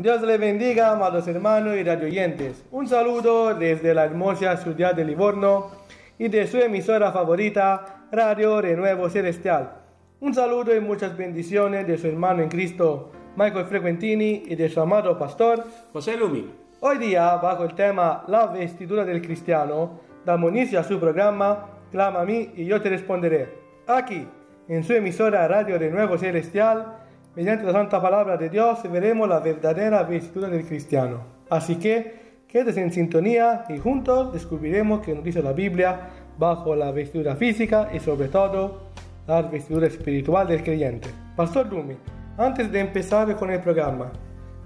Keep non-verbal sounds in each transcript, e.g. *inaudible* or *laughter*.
Dios le bendiga, amados hermanos y radioyentes. Un saludo desde la hermosa ciudad de Livorno y de su emisora favorita, Radio Renuevo Celestial. Un saludo y muchas bendiciones de su hermano en Cristo, Michael Frequentini, y de su amado pastor, José Lumi. Hoy día, bajo el tema La vestidura del cristiano, damos inicio a su programa Clama a mí y yo te responderé. Aquí, en su emisora Radio Renuevo Celestial, mediante la santa palabra de Dios veremos la verdadera vestidura del cristiano. Así que quédese en sintonía y juntos descubriremos que nos dice la Biblia bajo la vestidura física y sobre todo la vestidura espiritual del creyente. Pastor Dumi, antes de empezar con el programa,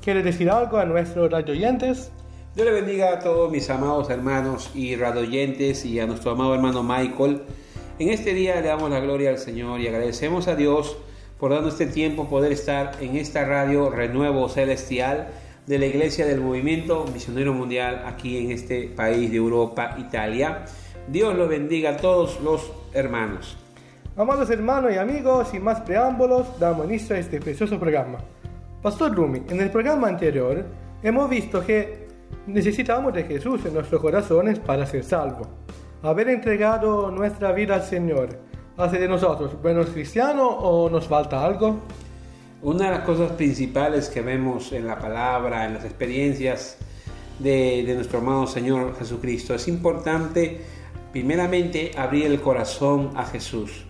¿quiere decir algo a nuestros radioyentes? Dios le bendiga a todos mis amados hermanos y radioyentes y a nuestro amado hermano Michael. En este día le damos la gloria al Señor y agradecemos a Dios por darnos este tiempo poder estar en esta radio Renuevo Celestial de la Iglesia del Movimiento Misionero Mundial aquí en este país de Europa, Italia. Dios lo bendiga a todos los hermanos. Amados hermanos y amigos, sin más preámbulos, damos inicio a este precioso programa. Pastor Rumi, en el programa anterior hemos visto que necesitamos de Jesús en nuestros corazones para ser salvos. Haber entregado nuestra vida al Señor hace de nosotros buenos cristianos o nos falta algo? Una de las cosas principales que vemos en la palabra, en las experiencias de, nuestro amado Señor Jesucristo, es importante primeramente abrir el corazón a Jesús.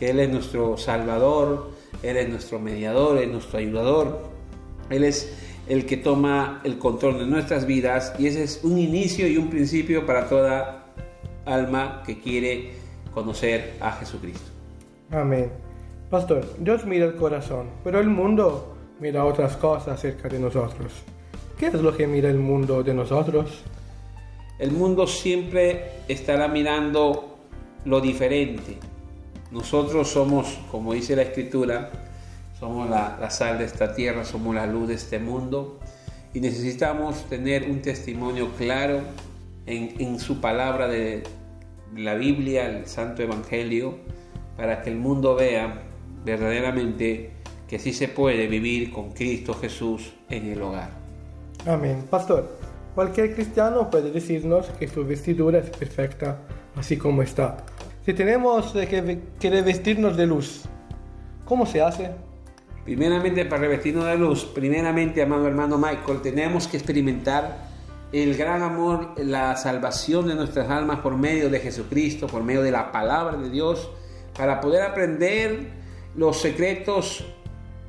Él es nuestro Salvador, Él es nuestro mediador, Él es nuestro ayudador, Él es el que toma el control de nuestras vidas y ese es un inicio y un principio para toda alma que quiere conocer a Jesucristo. Amén. Pastor, Dios mira el corazón, pero el mundo mira otras cosas acerca de nosotros. ¿Qué es lo que mira el mundo de nosotros? El mundo siempre estará mirando lo diferente. Nosotros somos, como dice la escritura, somos la, la, sal de esta tierra, somos la luz de este mundo y necesitamos tener un testimonio claro en, en su palabra de, la Biblia, el Santo Evangelio, para que el mundo vea verdaderamente que sí se puede vivir con Cristo Jesús en el hogar. Amén. Pastor, cualquier cristiano puede decirnos que su vestidura es perfecta así como está. Si tenemos que, que revestirnos de luz, ¿cómo se hace? Primeramente, para revestirnos de luz, primeramente, amado hermano Michael, tenemos que experimentar el gran amor, la salvación de nuestras almas por medio de Jesucristo, por medio de la palabra de Dios, para poder aprender los secretos,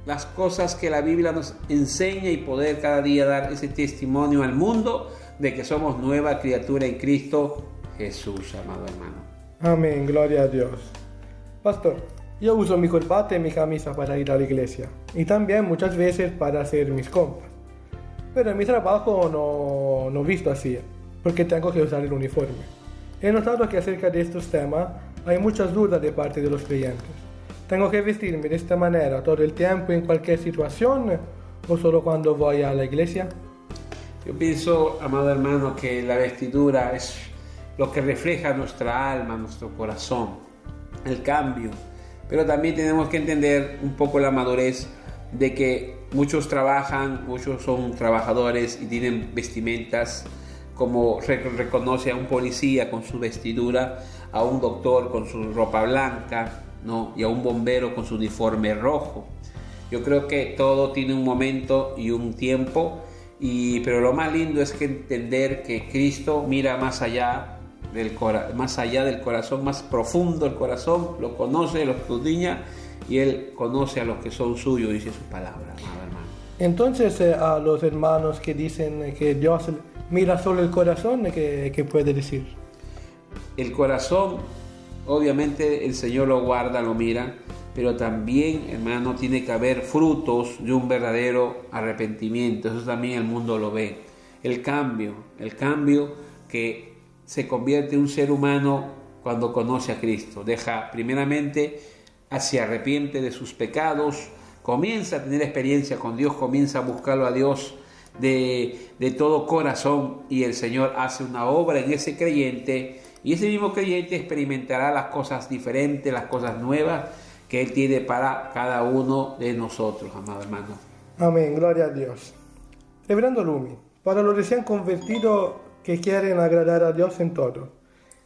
las cosas que la Biblia nos enseña y poder cada día dar ese testimonio al mundo de que somos nueva criatura en Cristo Jesús, amado hermano. Amén, gloria a Dios. Pastor, yo uso mi corbata y mi camisa para ir a la iglesia y también muchas veces para hacer mis compras. Pero en mi trabajo no, no visto así, porque tengo que usar el uniforme. He notado que acerca de estos temas hay muchas dudas de parte de los creyentes. ¿Tengo que vestirme de esta manera todo el tiempo en cualquier situación o solo cuando voy a la iglesia? Yo pienso, amado hermano, que la vestidura es lo que refleja nuestra alma, nuestro corazón, el cambio. Pero también tenemos que entender un poco la madurez de que muchos trabajan, muchos son trabajadores y tienen vestimentas como reconoce a un policía con su vestidura, a un doctor con su ropa blanca, ¿no? y a un bombero con su uniforme rojo. Yo creo que todo tiene un momento y un tiempo, y, pero lo más lindo es que entender que Cristo mira más allá del, más allá del corazón, más profundo el corazón, lo conoce, lo escudriña y Él conoce a los que son suyos, dice su palabra. Entonces, eh, a los hermanos que dicen que Dios mira solo el corazón, ¿qué, ¿qué puede decir? El corazón, obviamente el Señor lo guarda, lo mira, pero también, hermano, tiene que haber frutos de un verdadero arrepentimiento. Eso también el mundo lo ve. El cambio, el cambio que se convierte en un ser humano cuando conoce a Cristo. Deja primeramente, se arrepiente de sus pecados, comienza a tener experiencia con Dios, comienza a buscarlo a Dios de, de, todo corazón y el Señor hace una obra en ese creyente y ese mismo creyente experimentará las cosas diferentes, las cosas nuevas que Él tiene para cada uno de nosotros, amado hermano. Amén, gloria a Dios. Reverendo Lumi, para los recién convertidos que quieren agradar a Dios en todo,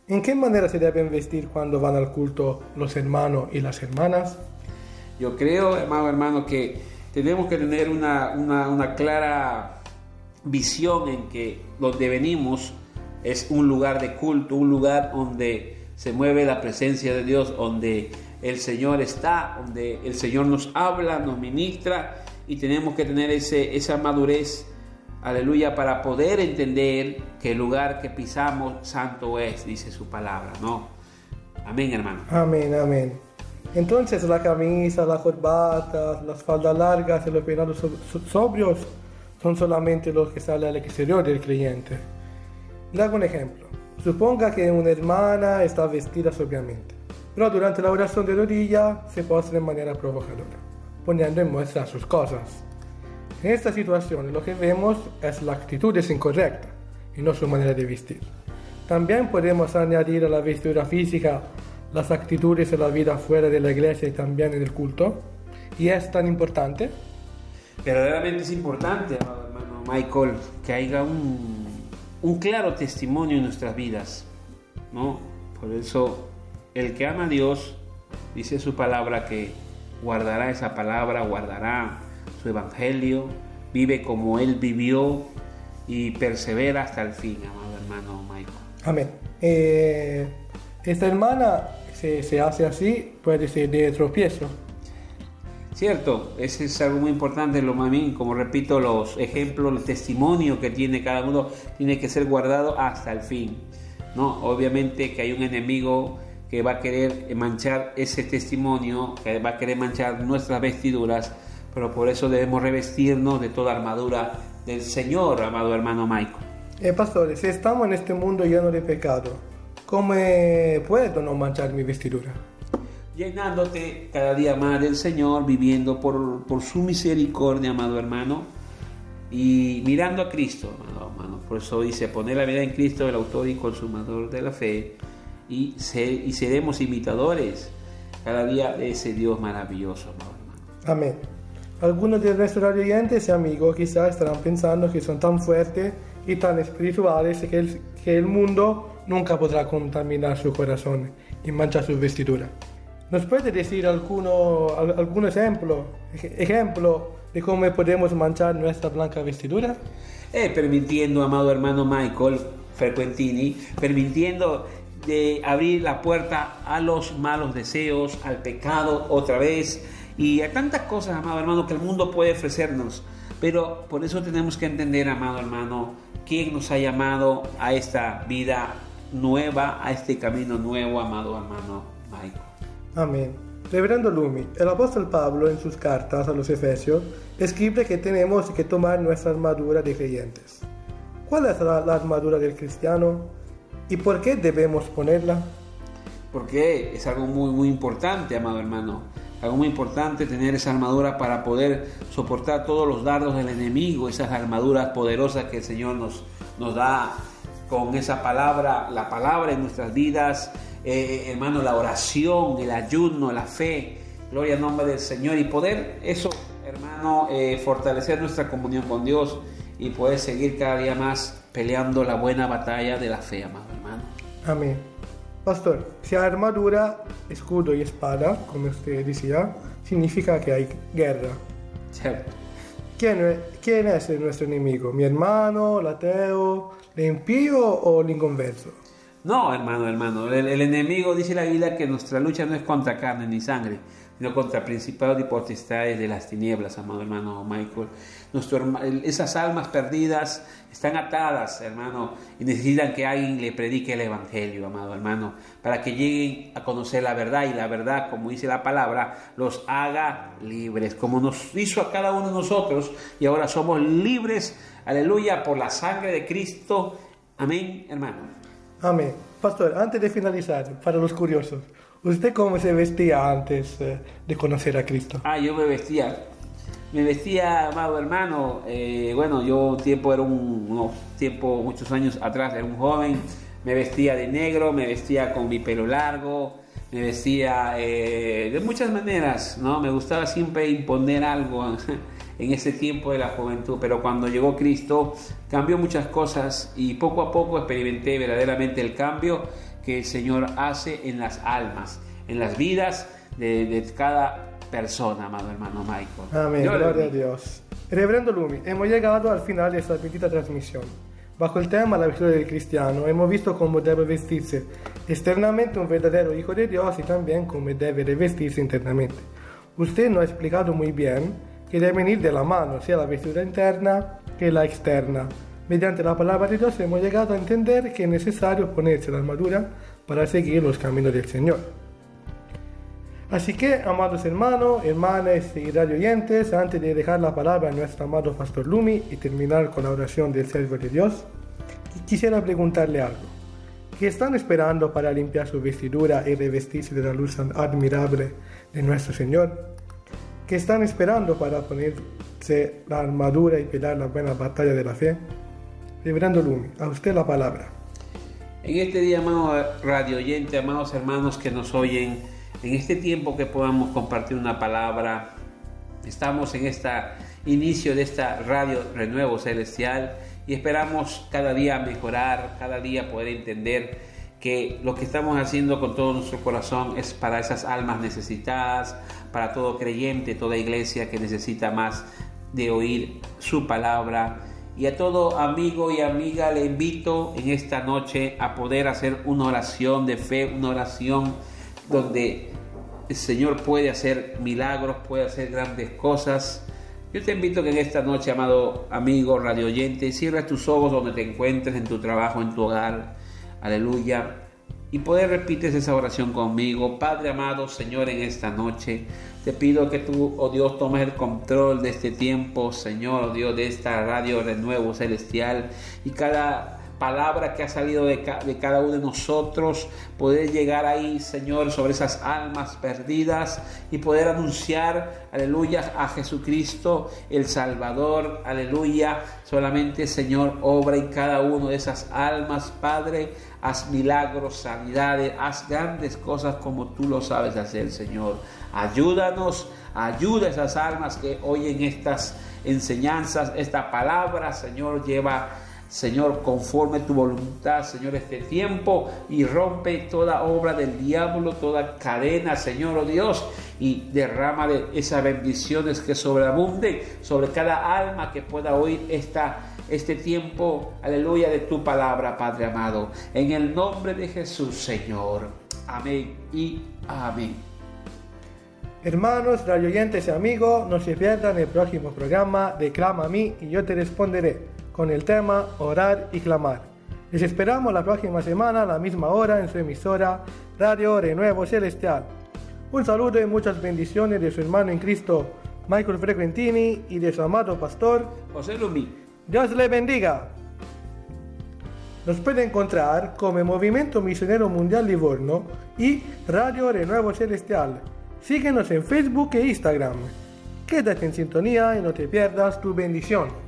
¿en qué manera se deben vestir cuando van al culto los hermanos y las hermanas? Yo creo, amado hermano, que tenemos que tener una, una, una clara visión en que donde venimos es un lugar de culto, un lugar donde se mueve la presencia de Dios, donde el Señor está, donde el Señor nos habla, nos ministra y tenemos que tener ese, esa madurez, aleluya, para poder entender que el lugar que pisamos santo es, dice su palabra, ¿no? Amén, hermano. Amén, amén. Entonces la camisa, la corbata, las faldas largas y los peinados sobrios son solamente los que salen al exterior del creyente. Le hago un ejemplo. Suponga que una hermana está vestida sobriamente, pero durante la oración de rodilla se postra en manera provocadora, poniendo en muestra sus cosas. En esta situación lo que vemos es la actitud es incorrecta y no su manera de vestir. También podemos añadir a la vestidura física las actitudes de la vida fuera de la iglesia y también en el culto. Y es tan importante. Verdaderamente es importante, hermano Michael, que haya un, un claro testimonio en nuestras vidas. ¿no? Por eso, el que ama a Dios, dice su palabra que guardará esa palabra, guardará su evangelio, vive como Él vivió y persevera hasta el fin, amado hermano Michael. Amén. Eh, esta hermana se, se, hace así, puede ser de tropiezo. Cierto, ese es algo muy importante, lo mí, como repito, los ejemplos, el testimonio que tiene cada uno tiene que ser guardado hasta el fin. ¿no? Obviamente que hay un enemigo que va a querer manchar ese testimonio, que va a querer manchar nuestras vestiduras, pero por eso debemos revestirnos de toda armadura del Señor, amado hermano Michael. Eh, pastores, si estamos en este mundo lleno de pecado, ¿cómo puedo no manchar mi vestidura? Llenándote cada día más del Señor, viviendo por, por su misericordia, amado hermano, y mirando a Cristo, amado hermano. Por eso dice, poner la vida en Cristo, el autor y consumador de la fe, y, ser, y seremos imitadores cada día de ese Dios maravilloso, amado hermano. Amén. Algunos de nuestros oyentes y amigos quizás estarán pensando que son tan fuertes y tan espirituales que el, que el mundo nunca podrá contaminar su corazón y manchar su vestidura. ¿Nos puede decir alguno, algún ejemplo, ejemplo de cómo podemos manchar nuestra blanca vestidura? Eh, permitiendo, amado hermano Michael Frequentini, permitiendo de abrir la puerta a los malos deseos, al pecado otra vez y a tantas cosas, amado hermano, que el mundo puede ofrecernos. Pero por eso tenemos que entender, amado hermano, quién nos ha llamado a esta vida nueva, a este camino nuevo, amado hermano Michael. Amén. Reverendo Lumi, el apóstol Pablo en sus cartas a los Efesios escribe que tenemos que tomar nuestra armadura de creyentes. ¿Cuál es la, la armadura del cristiano y por qué debemos ponerla? Porque es algo muy, muy importante, amado hermano. Algo muy importante tener esa armadura para poder soportar todos los dardos del enemigo, esas armaduras poderosas que el Señor nos, nos da con esa palabra, la palabra en nuestras vidas, eh, hermano, la oración, el ayuno, la fe, gloria al nombre del Señor y poder eso, hermano, eh, fortalecer nuestra comunión con Dios y poder seguir cada día más peleando la buena batalla de la fe, amado hermano. Amén. Pastor, si hay armadura, escudo y espada, como usted decía, significa que hay guerra. Cierto. ¿Quién, ¿Quién es nuestro enemigo? ¿Mi hermano, el ateo, el impío o el inconverso? No, hermano, hermano. El, el, enemigo dice la Biblia que nuestra lucha no es contra carne ni sangre, sino contra principados y potestades de las tinieblas, amado hermano Michael. Nuestro, esas almas perdidas están atadas, hermano, y necesitan que alguien le predique el Evangelio, amado hermano, para que lleguen a conocer la verdad y la verdad, como dice la palabra, los haga libres, como nos hizo a cada uno de nosotros, y ahora somos libres, aleluya, por la sangre de Cristo. Amén, hermano. Amén. Pastor, antes de finalizar, para los curiosos, ¿usted cómo se vestía antes eh, de conocer a Cristo? Ah, yo me vestía, me vestía, amado hermano, eh, bueno, yo tiempo era un, unos tiempo, muchos años atrás, era un joven, me vestía de negro, me vestía con mi pelo largo, me vestía eh, de muchas maneras, ¿no? Me gustaba siempre imponer algo *laughs* en ese tiempo de la juventud, pero cuando llegó Cristo cambió muchas cosas y poco a poco experimenté verdaderamente el cambio que el Señor hace en las almas, en las vidas de, cada persona, amado hermano Michael. Amén, gloria a Dios. Reverendo Lumi, hemos llegado al final de esta petita transmisión. Bajo el tema La victoria del cristiano, hemos visto cómo debe vestirse externamente un verdadero hijo de Dios y también cómo debe revestirse internamente. Usted nos ha explicado muy bien que deben ir de la mano, sea la vestidura interna que la externa. Mediante la palabra de Dios hemos llegado a entender que es necesario ponerse la armadura para seguir los caminos del Señor. Así que, amados hermanos, hermanas y radio oyentes, antes de dejar la palabra a nuestro amado Pastor Lumi y terminar con la oración del siervo de Dios, quisiera preguntarle algo. ¿Qué están esperando para limpiar su vestidura y revestirse de la luz admirable de nuestro Señor? ¿Qué están esperando para ponerse la armadura y pelear la buena batalla de la fe? Reverendo Lumi, a usted la palabra. En este día, amado radio oyente, amados hermanos que nos oyen, en este tiempo que podamos compartir una palabra, estamos en este inicio de esta radio Renuevo Celestial y esperamos cada día mejorar, cada día poder entender que lo que estamos haciendo con todo nuestro corazón es para esas almas necesitadas, para todo creyente, toda iglesia que necesita más de oír su palabra. Y a todo amigo y amiga le invito en esta noche a poder hacer una oración de fe, una oración donde el Señor puede hacer milagros, puede hacer grandes cosas. Yo te invito que en esta noche, amado amigo, radio oyente, cierres tus ojos donde te encuentres, en tu trabajo, en tu hogar Aleluya. Y poder repites esa oración conmigo. Padre amado, Señor, en esta noche te pido que tú, oh Dios, tomes el control de este tiempo, Señor, oh Dios, de esta radio Renuevo Celestial. Y cada palabra que ha salido de, cada uno de nosotros, poder llegar ahí, Señor, sobre esas almas perdidas y poder anunciar, aleluya, a Jesucristo, el Salvador, aleluya. Solamente, Señor, obra en cada uno de esas almas, Padre. Haz milagros, sanidades, haz grandes cosas como tú lo sabes hacer, Señor. Ayúdanos, ayuda a esas almas que oyen estas enseñanzas, esta palabra, Señor, lleva Señor, conforme tu voluntad, Señor, este tiempo y rompe toda obra del diablo, toda cadena, Señor, oh Dios, y derrama de esas bendiciones que sobreabunden sobre cada alma que pueda oír esta, este tiempo, aleluya, de tu palabra, Padre amado. En el nombre de Jesús, Señor. Amén y amén. Hermanos, radioyentes y amigos, no se pierdan el próximo programa de Clama a mí y yo te responderé con el tema Orar y Clamar. Les esperamos la próxima semana a la misma hora en su emisora Radio Renuevo Celestial. Un saludo y muchas bendiciones de su hermano en Cristo, Michael Frequentini, y de su amado pastor, José Lumi. Dios le bendiga. Nos puede encontrar como Movimiento Misionero Mundial Livorno y Radio Renuevo Celestial. Síguenos en Facebook e Instagram. Quédate en sintonía y no te pierdas tu bendición.